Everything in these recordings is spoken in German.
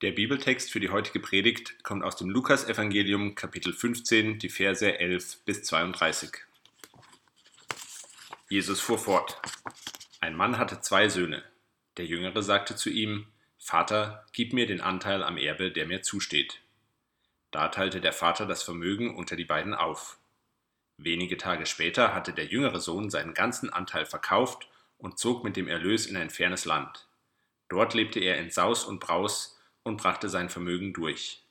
Der Bibeltext für die heutige Predigt kommt aus dem Lukasevangelium Kapitel 15, die Verse 11 bis 32. Jesus fuhr fort. Ein Mann hatte zwei Söhne. Der Jüngere sagte zu ihm, Vater, gib mir den Anteil am Erbe, der mir zusteht. Da teilte der Vater das Vermögen unter die beiden auf. Wenige Tage später hatte der jüngere Sohn seinen ganzen Anteil verkauft und zog mit dem Erlös in ein fernes Land. Dort lebte er in Saus und Braus, und brachte sein Vermögen durch.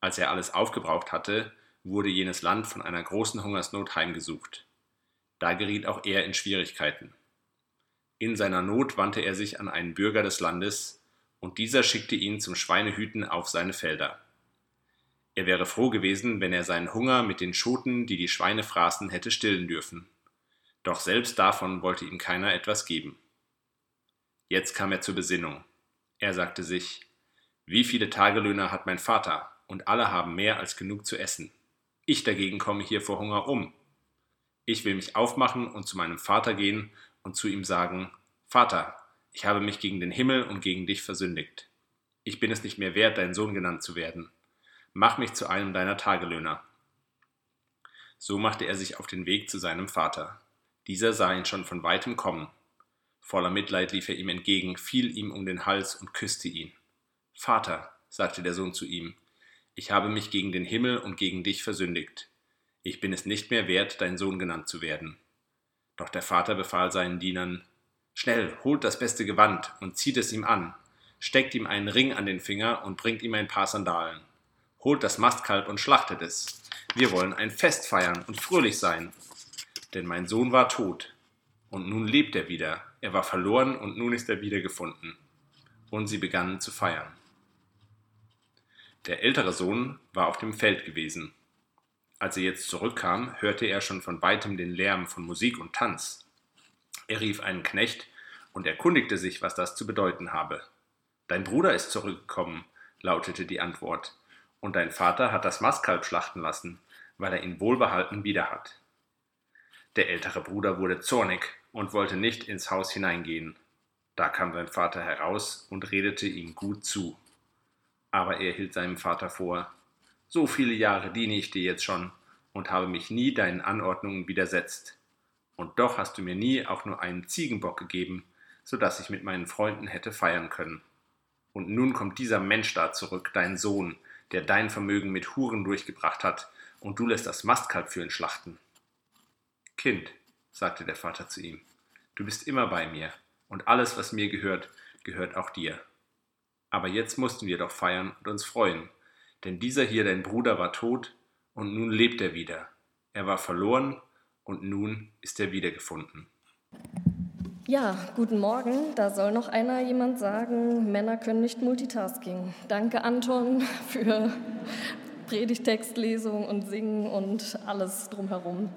Als er alles aufgebraucht hatte, wurde jenes Land von einer großen Hungersnot heimgesucht. Da geriet auch er in Schwierigkeiten. In seiner Not wandte er sich an einen Bürger des Landes, und dieser schickte ihn zum Schweinehüten auf seine Felder. Er wäre froh gewesen, wenn er seinen Hunger mit den Schoten, die die Schweine fraßen, hätte stillen dürfen. Doch selbst davon wollte ihm keiner etwas geben. Jetzt kam er zur Besinnung. Er sagte sich, wie viele Tagelöhner hat mein Vater, und alle haben mehr als genug zu essen. Ich dagegen komme hier vor Hunger um. Ich will mich aufmachen und zu meinem Vater gehen und zu ihm sagen, Vater, ich habe mich gegen den Himmel und gegen dich versündigt. Ich bin es nicht mehr wert, dein Sohn genannt zu werden. Mach mich zu einem deiner Tagelöhner. So machte er sich auf den Weg zu seinem Vater. Dieser sah ihn schon von weitem kommen. Voller Mitleid lief er ihm entgegen, fiel ihm um den Hals und küsste ihn. Vater, sagte der Sohn zu ihm, ich habe mich gegen den Himmel und gegen dich versündigt. Ich bin es nicht mehr wert, dein Sohn genannt zu werden. Doch der Vater befahl seinen Dienern, Schnell, holt das beste Gewand und zieht es ihm an, steckt ihm einen Ring an den Finger und bringt ihm ein paar Sandalen. Holt das Mastkalb und schlachtet es. Wir wollen ein Fest feiern und fröhlich sein. Denn mein Sohn war tot, und nun lebt er wieder. Er war verloren, und nun ist er wiedergefunden. Und sie begannen zu feiern. Der ältere Sohn war auf dem Feld gewesen. Als er jetzt zurückkam, hörte er schon von weitem den Lärm von Musik und Tanz. Er rief einen Knecht und erkundigte sich, was das zu bedeuten habe. Dein Bruder ist zurückgekommen, lautete die Antwort, und dein Vater hat das Mastkalb schlachten lassen, weil er ihn wohlbehalten wieder hat. Der ältere Bruder wurde zornig und wollte nicht ins Haus hineingehen. Da kam sein Vater heraus und redete ihm gut zu. Aber er hielt seinem Vater vor, so viele Jahre diene ich dir jetzt schon und habe mich nie deinen Anordnungen widersetzt. Und doch hast du mir nie auch nur einen Ziegenbock gegeben, so dass ich mit meinen Freunden hätte feiern können. Und nun kommt dieser Mensch da zurück, dein Sohn, der dein Vermögen mit Huren durchgebracht hat, und du lässt das Mastkalb für ihn schlachten. Kind, sagte der Vater zu ihm, du bist immer bei mir, und alles, was mir gehört, gehört auch dir. Aber jetzt mussten wir doch feiern und uns freuen, denn dieser hier, dein Bruder, war tot und nun lebt er wieder. Er war verloren und nun ist er wiedergefunden. Ja, guten Morgen. Da soll noch einer jemand sagen, Männer können nicht Multitasking. Danke, Anton, für Predigtextlesung und Singen und alles drumherum.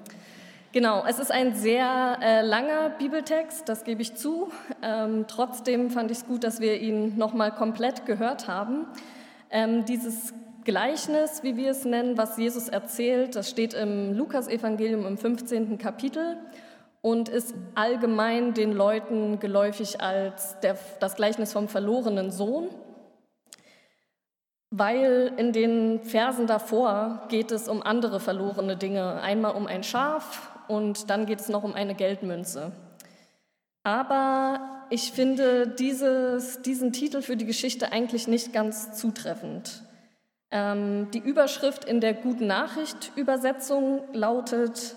Genau, es ist ein sehr äh, langer Bibeltext, das gebe ich zu. Ähm, trotzdem fand ich es gut, dass wir ihn nochmal komplett gehört haben. Ähm, dieses Gleichnis, wie wir es nennen, was Jesus erzählt, das steht im Lukasevangelium im 15. Kapitel und ist allgemein den Leuten geläufig als der, das Gleichnis vom verlorenen Sohn, weil in den Versen davor geht es um andere verlorene Dinge. Einmal um ein Schaf, und dann geht es noch um eine Geldmünze. Aber ich finde dieses, diesen Titel für die Geschichte eigentlich nicht ganz zutreffend. Ähm, die Überschrift in der Guten Nachricht Übersetzung lautet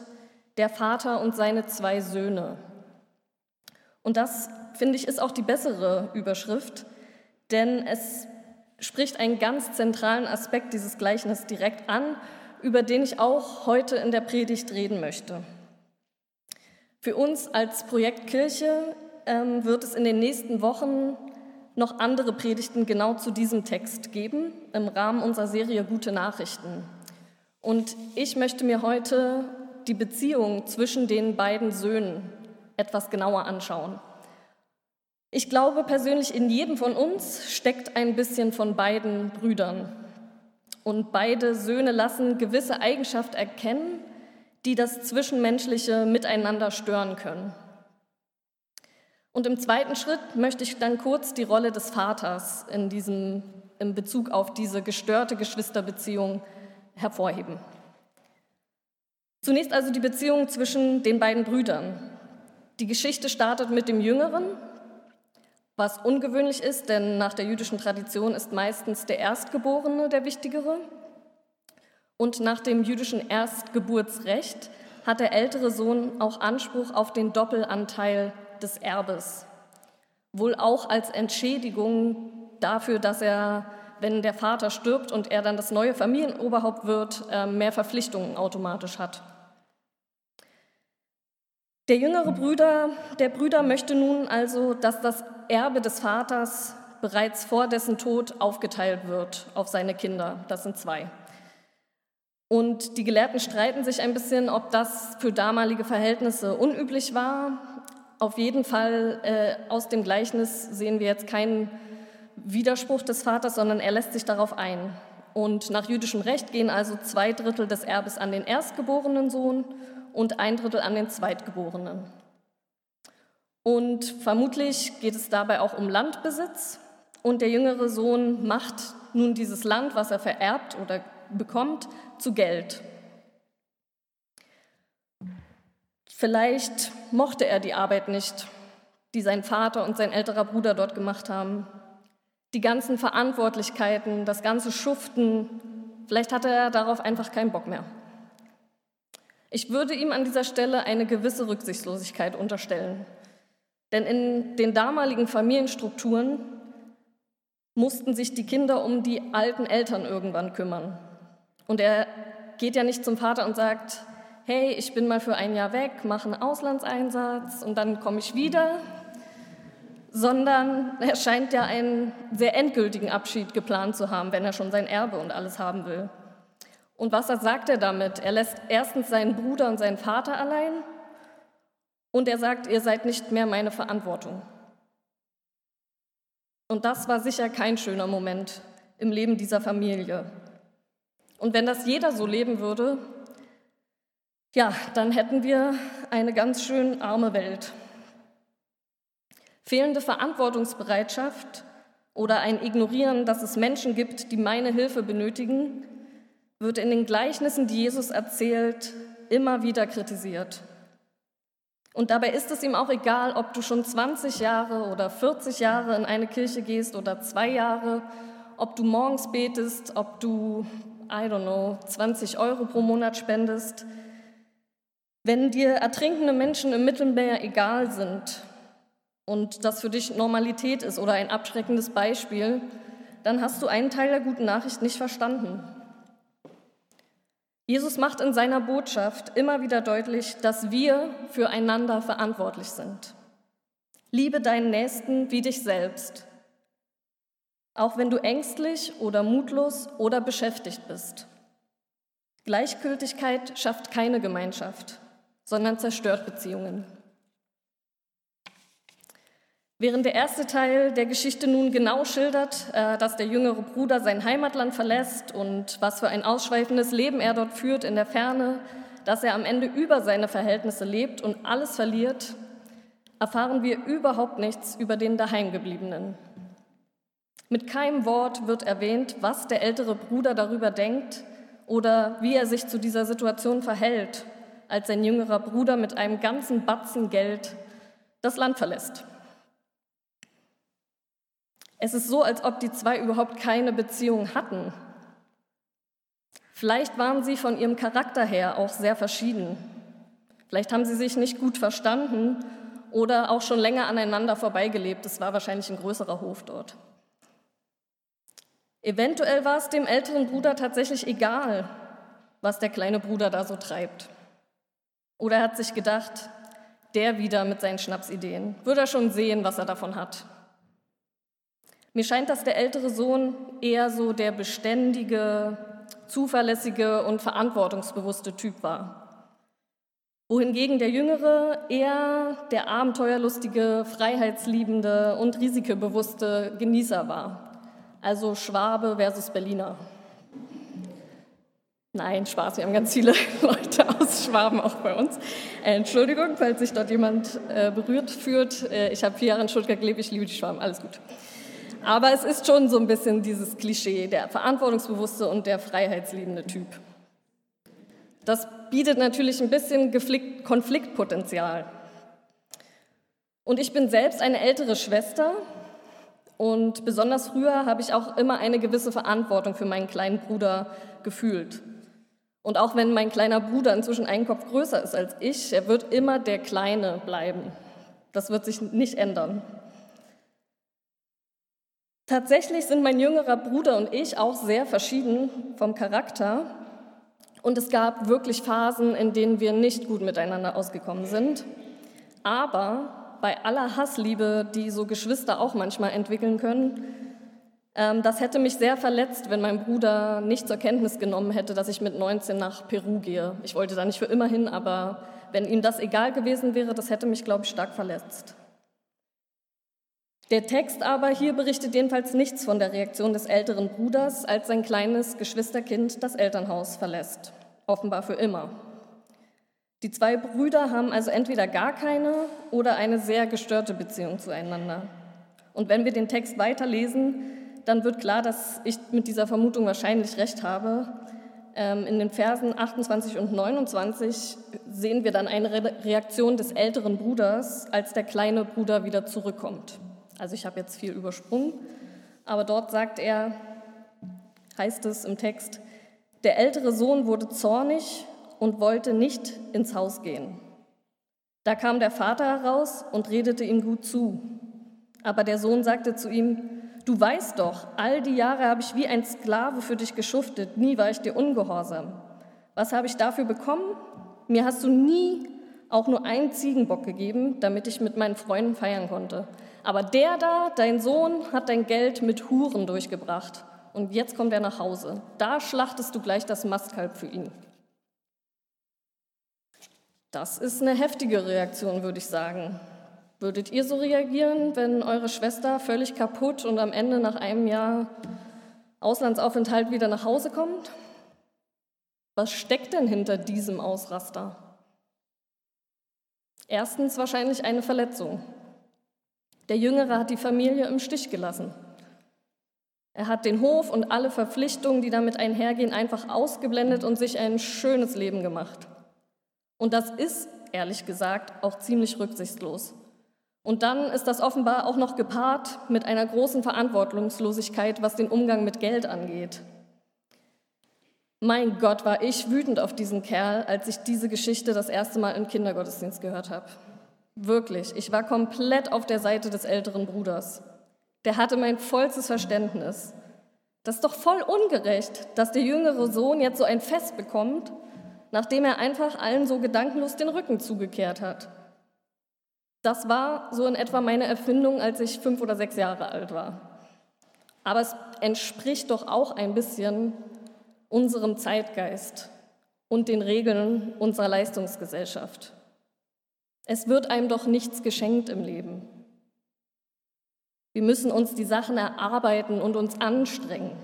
Der Vater und seine zwei Söhne. Und das, finde ich, ist auch die bessere Überschrift, denn es spricht einen ganz zentralen Aspekt dieses Gleichnisses direkt an, über den ich auch heute in der Predigt reden möchte. Für uns als Projekt Kirche ähm, wird es in den nächsten Wochen noch andere Predigten genau zu diesem Text geben im Rahmen unserer Serie Gute Nachrichten. Und ich möchte mir heute die Beziehung zwischen den beiden Söhnen etwas genauer anschauen. Ich glaube persönlich, in jedem von uns steckt ein bisschen von beiden Brüdern. Und beide Söhne lassen gewisse Eigenschaften erkennen, die das zwischenmenschliche Miteinander stören können. Und im zweiten Schritt möchte ich dann kurz die Rolle des Vaters in diesem in Bezug auf diese gestörte Geschwisterbeziehung hervorheben. Zunächst also die Beziehung zwischen den beiden Brüdern. Die Geschichte startet mit dem Jüngeren, was ungewöhnlich ist, denn nach der jüdischen Tradition ist meistens der Erstgeborene der Wichtigere. Und nach dem jüdischen Erstgeburtsrecht hat der ältere Sohn auch Anspruch auf den Doppelanteil des Erbes. Wohl auch als Entschädigung dafür, dass er, wenn der Vater stirbt und er dann das neue Familienoberhaupt wird, äh, mehr Verpflichtungen automatisch hat. Der jüngere Brüder, der Brüder möchte nun also, dass das Erbe des Vaters bereits vor dessen Tod aufgeteilt wird auf seine Kinder. Das sind zwei. Und die Gelehrten streiten sich ein bisschen, ob das für damalige Verhältnisse unüblich war. Auf jeden Fall äh, aus dem Gleichnis sehen wir jetzt keinen Widerspruch des Vaters, sondern er lässt sich darauf ein. Und nach jüdischem Recht gehen also zwei Drittel des Erbes an den erstgeborenen Sohn und ein Drittel an den Zweitgeborenen. Und vermutlich geht es dabei auch um Landbesitz. Und der jüngere Sohn macht nun dieses Land, was er vererbt oder bekommt, zu Geld. Vielleicht mochte er die Arbeit nicht, die sein Vater und sein älterer Bruder dort gemacht haben. Die ganzen Verantwortlichkeiten, das ganze Schuften, vielleicht hatte er darauf einfach keinen Bock mehr. Ich würde ihm an dieser Stelle eine gewisse Rücksichtslosigkeit unterstellen. Denn in den damaligen Familienstrukturen mussten sich die Kinder um die alten Eltern irgendwann kümmern. Und er geht ja nicht zum Vater und sagt, hey, ich bin mal für ein Jahr weg, mache einen Auslandseinsatz und dann komme ich wieder, sondern er scheint ja einen sehr endgültigen Abschied geplant zu haben, wenn er schon sein Erbe und alles haben will. Und was sagt er damit? Er lässt erstens seinen Bruder und seinen Vater allein und er sagt, ihr seid nicht mehr meine Verantwortung. Und das war sicher kein schöner Moment im Leben dieser Familie. Und wenn das jeder so leben würde, ja, dann hätten wir eine ganz schön arme Welt. Fehlende Verantwortungsbereitschaft oder ein Ignorieren, dass es Menschen gibt, die meine Hilfe benötigen, wird in den Gleichnissen, die Jesus erzählt, immer wieder kritisiert. Und dabei ist es ihm auch egal, ob du schon 20 Jahre oder 40 Jahre in eine Kirche gehst oder zwei Jahre, ob du morgens betest, ob du, I don't know, 20 Euro pro Monat spendest. Wenn dir ertrinkende Menschen im Mittelmeer egal sind und das für dich Normalität ist oder ein abschreckendes Beispiel, dann hast du einen Teil der guten Nachricht nicht verstanden. Jesus macht in seiner Botschaft immer wieder deutlich, dass wir füreinander verantwortlich sind. Liebe deinen Nächsten wie dich selbst, auch wenn du ängstlich oder mutlos oder beschäftigt bist. Gleichgültigkeit schafft keine Gemeinschaft, sondern zerstört Beziehungen. Während der erste Teil der Geschichte nun genau schildert, äh, dass der jüngere Bruder sein Heimatland verlässt und was für ein ausschweifendes Leben er dort führt in der Ferne, dass er am Ende über seine Verhältnisse lebt und alles verliert, erfahren wir überhaupt nichts über den Daheimgebliebenen. Mit keinem Wort wird erwähnt, was der ältere Bruder darüber denkt oder wie er sich zu dieser Situation verhält, als sein jüngerer Bruder mit einem ganzen Batzen Geld das Land verlässt. Es ist so, als ob die zwei überhaupt keine Beziehung hatten. Vielleicht waren sie von ihrem Charakter her auch sehr verschieden. Vielleicht haben sie sich nicht gut verstanden oder auch schon länger aneinander vorbeigelebt. Es war wahrscheinlich ein größerer Hof dort. Eventuell war es dem älteren Bruder tatsächlich egal, was der kleine Bruder da so treibt. Oder er hat sich gedacht, der wieder mit seinen Schnapsideen, würde er schon sehen, was er davon hat. Mir scheint, dass der ältere Sohn eher so der beständige, zuverlässige und verantwortungsbewusste Typ war. Wohingegen der jüngere eher der abenteuerlustige, freiheitsliebende und risikobewusste Genießer war. Also Schwabe versus Berliner. Nein, Spaß, wir haben ganz viele Leute aus Schwaben auch bei uns. Äh, Entschuldigung, falls sich dort jemand äh, berührt fühlt. Äh, ich habe vier Jahre in Stuttgart gelebt, ich liebe die Schwaben, alles gut. Aber es ist schon so ein bisschen dieses Klischee, der verantwortungsbewusste und der freiheitsliebende Typ. Das bietet natürlich ein bisschen Konfliktpotenzial. Und ich bin selbst eine ältere Schwester und besonders früher habe ich auch immer eine gewisse Verantwortung für meinen kleinen Bruder gefühlt. Und auch wenn mein kleiner Bruder inzwischen einen Kopf größer ist als ich, er wird immer der Kleine bleiben. Das wird sich nicht ändern. Tatsächlich sind mein jüngerer Bruder und ich auch sehr verschieden vom Charakter. Und es gab wirklich Phasen, in denen wir nicht gut miteinander ausgekommen sind. Aber bei aller Hassliebe, die so Geschwister auch manchmal entwickeln können, ähm, das hätte mich sehr verletzt, wenn mein Bruder nicht zur Kenntnis genommen hätte, dass ich mit 19 nach Peru gehe. Ich wollte da nicht für immer hin, aber wenn ihm das egal gewesen wäre, das hätte mich, glaube ich, stark verletzt. Der Text aber hier berichtet jedenfalls nichts von der Reaktion des älteren Bruders, als sein kleines Geschwisterkind das Elternhaus verlässt, offenbar für immer. Die zwei Brüder haben also entweder gar keine oder eine sehr gestörte Beziehung zueinander. Und wenn wir den Text weiterlesen, dann wird klar, dass ich mit dieser Vermutung wahrscheinlich recht habe. Ähm, in den Versen 28 und 29 sehen wir dann eine Reaktion des älteren Bruders, als der kleine Bruder wieder zurückkommt. Also ich habe jetzt viel übersprungen, aber dort sagt er, heißt es im Text, der ältere Sohn wurde zornig und wollte nicht ins Haus gehen. Da kam der Vater heraus und redete ihm gut zu. Aber der Sohn sagte zu ihm, du weißt doch, all die Jahre habe ich wie ein Sklave für dich geschuftet, nie war ich dir ungehorsam. Was habe ich dafür bekommen? Mir hast du nie auch nur einen Ziegenbock gegeben, damit ich mit meinen Freunden feiern konnte. Aber der da, dein Sohn, hat dein Geld mit Huren durchgebracht. Und jetzt kommt er nach Hause. Da schlachtest du gleich das Mastkalb für ihn. Das ist eine heftige Reaktion, würde ich sagen. Würdet ihr so reagieren, wenn eure Schwester völlig kaputt und am Ende nach einem Jahr Auslandsaufenthalt wieder nach Hause kommt? Was steckt denn hinter diesem Ausraster? Erstens wahrscheinlich eine Verletzung. Der Jüngere hat die Familie im Stich gelassen. Er hat den Hof und alle Verpflichtungen, die damit einhergehen, einfach ausgeblendet und sich ein schönes Leben gemacht. Und das ist, ehrlich gesagt, auch ziemlich rücksichtslos. Und dann ist das offenbar auch noch gepaart mit einer großen Verantwortungslosigkeit, was den Umgang mit Geld angeht. Mein Gott, war ich wütend auf diesen Kerl, als ich diese Geschichte das erste Mal im Kindergottesdienst gehört habe. Wirklich, ich war komplett auf der Seite des älteren Bruders. Der hatte mein vollstes Verständnis. Das ist doch voll ungerecht, dass der jüngere Sohn jetzt so ein Fest bekommt, nachdem er einfach allen so gedankenlos den Rücken zugekehrt hat. Das war so in etwa meine Erfindung, als ich fünf oder sechs Jahre alt war. Aber es entspricht doch auch ein bisschen unserem Zeitgeist und den Regeln unserer Leistungsgesellschaft. Es wird einem doch nichts geschenkt im Leben. Wir müssen uns die Sachen erarbeiten und uns anstrengen.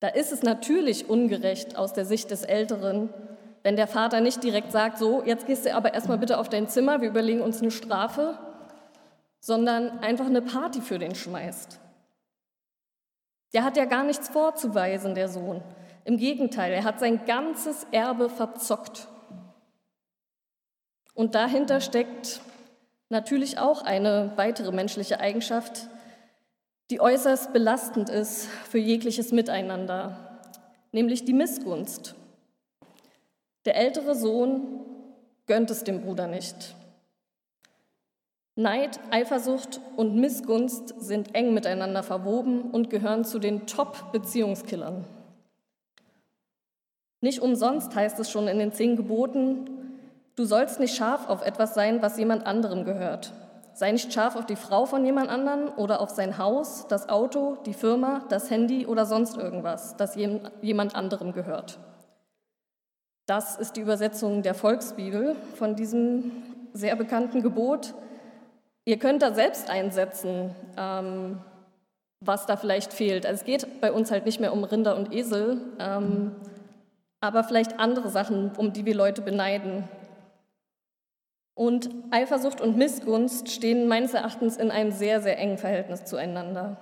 Da ist es natürlich ungerecht aus der Sicht des Älteren, wenn der Vater nicht direkt sagt, so, jetzt gehst du aber erstmal bitte auf dein Zimmer, wir überlegen uns eine Strafe, sondern einfach eine Party für den schmeißt. Der hat ja gar nichts vorzuweisen, der Sohn. Im Gegenteil, er hat sein ganzes Erbe verzockt. Und dahinter steckt natürlich auch eine weitere menschliche Eigenschaft, die äußerst belastend ist für jegliches Miteinander, nämlich die Missgunst. Der ältere Sohn gönnt es dem Bruder nicht. Neid, Eifersucht und Missgunst sind eng miteinander verwoben und gehören zu den Top-Beziehungskillern. Nicht umsonst heißt es schon in den zehn Geboten, Du sollst nicht scharf auf etwas sein, was jemand anderem gehört. Sei nicht scharf auf die Frau von jemand anderem oder auf sein Haus, das Auto, die Firma, das Handy oder sonst irgendwas, das jemand anderem gehört. Das ist die Übersetzung der Volksbibel von diesem sehr bekannten Gebot. Ihr könnt da selbst einsetzen, ähm, was da vielleicht fehlt. Also es geht bei uns halt nicht mehr um Rinder und Esel, ähm, aber vielleicht andere Sachen, um die wir Leute beneiden. Und Eifersucht und Missgunst stehen meines Erachtens in einem sehr, sehr engen Verhältnis zueinander.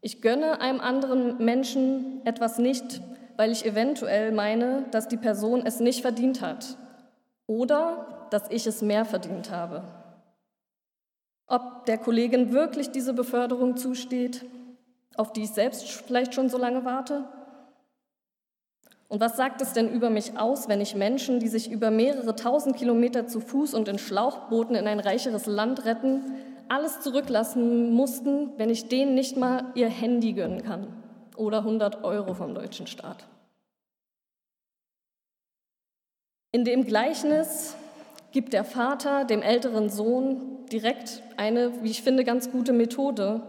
Ich gönne einem anderen Menschen etwas nicht, weil ich eventuell meine, dass die Person es nicht verdient hat oder dass ich es mehr verdient habe. Ob der Kollegin wirklich diese Beförderung zusteht, auf die ich selbst vielleicht schon so lange warte? Und was sagt es denn über mich aus, wenn ich Menschen, die sich über mehrere tausend Kilometer zu Fuß und in Schlauchbooten in ein reicheres Land retten, alles zurücklassen mussten, wenn ich denen nicht mal ihr Handy gönnen kann oder 100 Euro vom deutschen Staat? In dem Gleichnis gibt der Vater dem älteren Sohn direkt eine, wie ich finde, ganz gute Methode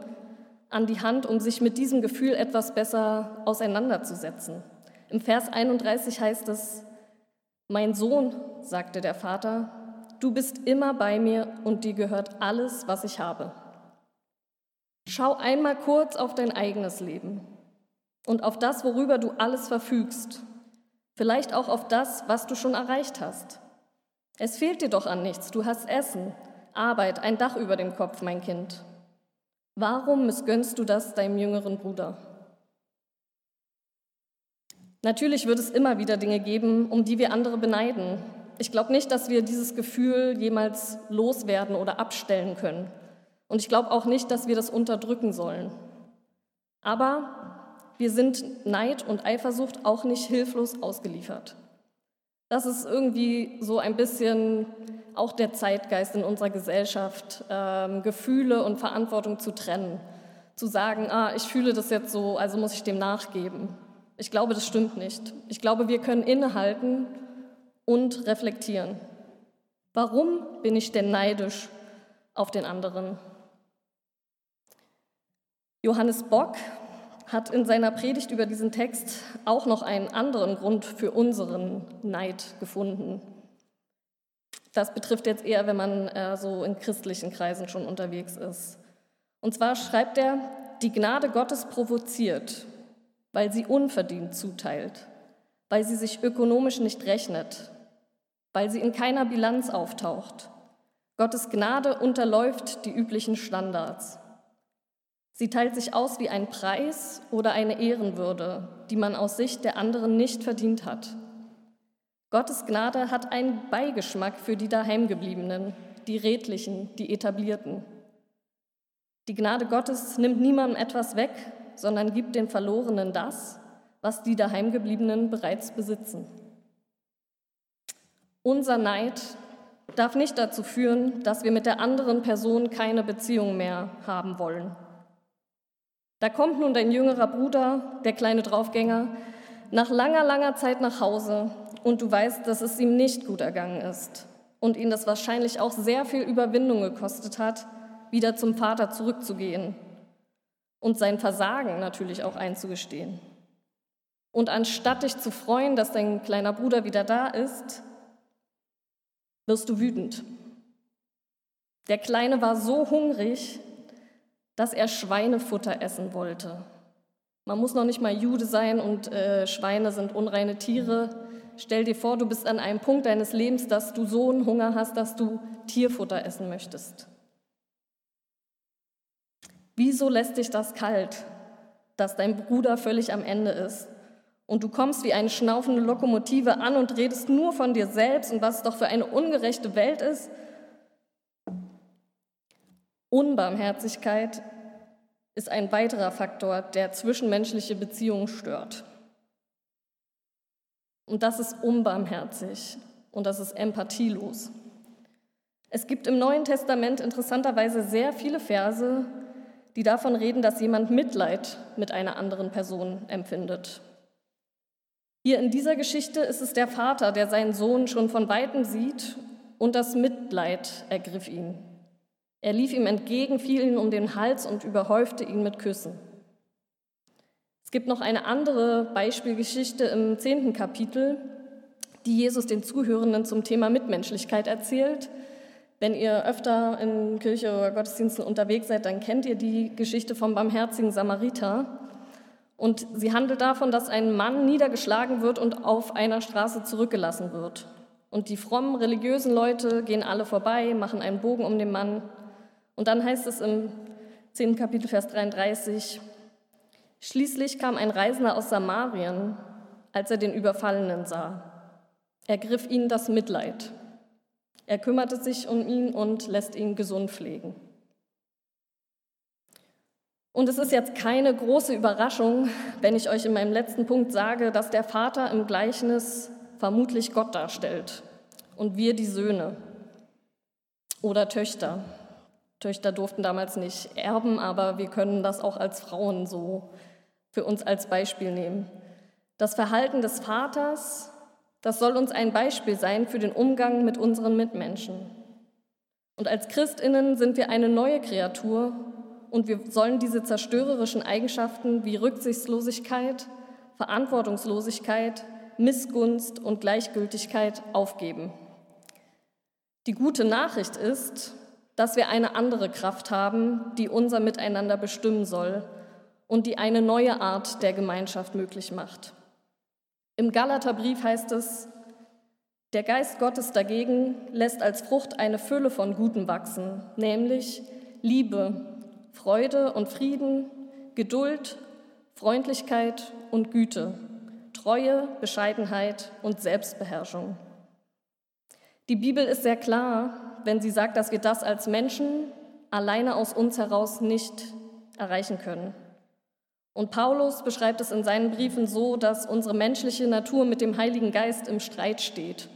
an die Hand, um sich mit diesem Gefühl etwas besser auseinanderzusetzen. Im Vers 31 heißt es, Mein Sohn, sagte der Vater, du bist immer bei mir und dir gehört alles, was ich habe. Schau einmal kurz auf dein eigenes Leben und auf das, worüber du alles verfügst, vielleicht auch auf das, was du schon erreicht hast. Es fehlt dir doch an nichts, du hast Essen, Arbeit, ein Dach über dem Kopf, mein Kind. Warum missgönnst du das deinem jüngeren Bruder? Natürlich wird es immer wieder Dinge geben, um die wir andere beneiden. Ich glaube nicht, dass wir dieses Gefühl jemals loswerden oder abstellen können. Und ich glaube auch nicht, dass wir das unterdrücken sollen. Aber wir sind Neid und Eifersucht auch nicht hilflos ausgeliefert. Das ist irgendwie so ein bisschen auch der Zeitgeist in unserer Gesellschaft, ähm, Gefühle und Verantwortung zu trennen. Zu sagen, ah, ich fühle das jetzt so, also muss ich dem nachgeben. Ich glaube, das stimmt nicht. Ich glaube, wir können innehalten und reflektieren. Warum bin ich denn neidisch auf den anderen? Johannes Bock hat in seiner Predigt über diesen Text auch noch einen anderen Grund für unseren Neid gefunden. Das betrifft jetzt eher, wenn man äh, so in christlichen Kreisen schon unterwegs ist. Und zwar schreibt er, die Gnade Gottes provoziert weil sie unverdient zuteilt, weil sie sich ökonomisch nicht rechnet, weil sie in keiner Bilanz auftaucht. Gottes Gnade unterläuft die üblichen Standards. Sie teilt sich aus wie ein Preis oder eine Ehrenwürde, die man aus Sicht der anderen nicht verdient hat. Gottes Gnade hat einen Beigeschmack für die Daheimgebliebenen, die Redlichen, die Etablierten. Die Gnade Gottes nimmt niemandem etwas weg, sondern gibt den Verlorenen das, was die Daheimgebliebenen bereits besitzen. Unser Neid darf nicht dazu führen, dass wir mit der anderen Person keine Beziehung mehr haben wollen. Da kommt nun dein jüngerer Bruder, der kleine Draufgänger, nach langer, langer Zeit nach Hause und du weißt, dass es ihm nicht gut ergangen ist und ihn das wahrscheinlich auch sehr viel Überwindung gekostet hat, wieder zum Vater zurückzugehen und sein Versagen natürlich auch einzugestehen. Und anstatt dich zu freuen, dass dein kleiner Bruder wieder da ist, wirst du wütend. Der Kleine war so hungrig, dass er Schweinefutter essen wollte. Man muss noch nicht mal Jude sein und äh, Schweine sind unreine Tiere. Stell dir vor, du bist an einem Punkt deines Lebens, dass du so einen Hunger hast, dass du Tierfutter essen möchtest. Wieso lässt dich das kalt, dass dein Bruder völlig am Ende ist? Und du kommst wie eine schnaufende Lokomotive an und redest nur von dir selbst und was es doch für eine ungerechte Welt ist? Unbarmherzigkeit ist ein weiterer Faktor, der zwischenmenschliche Beziehungen stört. Und das ist unbarmherzig und das ist empathielos. Es gibt im Neuen Testament interessanterweise sehr viele Verse, die davon reden, dass jemand Mitleid mit einer anderen Person empfindet. Hier in dieser Geschichte ist es der Vater, der seinen Sohn schon von weitem sieht und das Mitleid ergriff ihn. Er lief ihm entgegen, fiel ihm um den Hals und überhäufte ihn mit Küssen. Es gibt noch eine andere Beispielgeschichte im zehnten Kapitel, die Jesus den Zuhörenden zum Thema Mitmenschlichkeit erzählt. Wenn ihr öfter in Kirche oder Gottesdiensten unterwegs seid, dann kennt ihr die Geschichte vom barmherzigen Samariter. Und sie handelt davon, dass ein Mann niedergeschlagen wird und auf einer Straße zurückgelassen wird. Und die frommen religiösen Leute gehen alle vorbei, machen einen Bogen um den Mann. Und dann heißt es im 10. Kapitel, Vers 33, Schließlich kam ein Reisender aus Samarien, als er den Überfallenen sah. Er griff ihn das Mitleid. Er kümmerte sich um ihn und lässt ihn gesund pflegen. Und es ist jetzt keine große Überraschung, wenn ich euch in meinem letzten Punkt sage, dass der Vater im Gleichnis vermutlich Gott darstellt und wir die Söhne oder Töchter. Töchter durften damals nicht erben, aber wir können das auch als Frauen so für uns als Beispiel nehmen. Das Verhalten des Vaters, das soll uns ein Beispiel sein für den Umgang mit unseren Mitmenschen. Und als Christinnen sind wir eine neue Kreatur und wir sollen diese zerstörerischen Eigenschaften wie Rücksichtslosigkeit, Verantwortungslosigkeit, Missgunst und Gleichgültigkeit aufgeben. Die gute Nachricht ist, dass wir eine andere Kraft haben, die unser Miteinander bestimmen soll und die eine neue Art der Gemeinschaft möglich macht. Im Galaterbrief heißt es, der Geist Gottes dagegen lässt als Frucht eine Fülle von Guten wachsen, nämlich Liebe, Freude und Frieden, Geduld, Freundlichkeit und Güte, Treue, Bescheidenheit und Selbstbeherrschung. Die Bibel ist sehr klar, wenn sie sagt, dass wir das als Menschen alleine aus uns heraus nicht erreichen können. Und Paulus beschreibt es in seinen Briefen so, dass unsere menschliche Natur mit dem Heiligen Geist im Streit steht.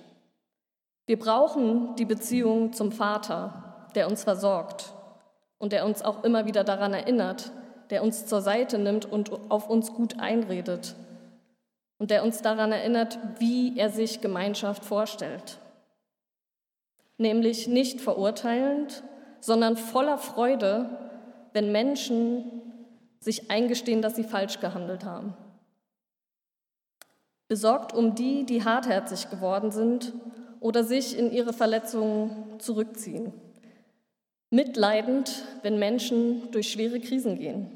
Wir brauchen die Beziehung zum Vater, der uns versorgt und der uns auch immer wieder daran erinnert, der uns zur Seite nimmt und auf uns gut einredet und der uns daran erinnert, wie er sich Gemeinschaft vorstellt. Nämlich nicht verurteilend, sondern voller Freude, wenn Menschen sich eingestehen, dass sie falsch gehandelt haben. Besorgt um die, die hartherzig geworden sind oder sich in ihre Verletzungen zurückziehen mitleidend, wenn Menschen durch schwere Krisen gehen.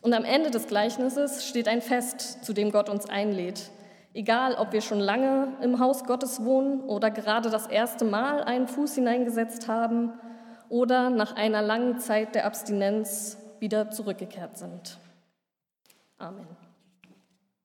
Und am Ende des Gleichnisses steht ein Fest, zu dem Gott uns einlädt. Egal, ob wir schon lange im Haus Gottes wohnen oder gerade das erste Mal einen Fuß hineingesetzt haben oder nach einer langen Zeit der Abstinenz wieder zurückgekehrt sind. Amen.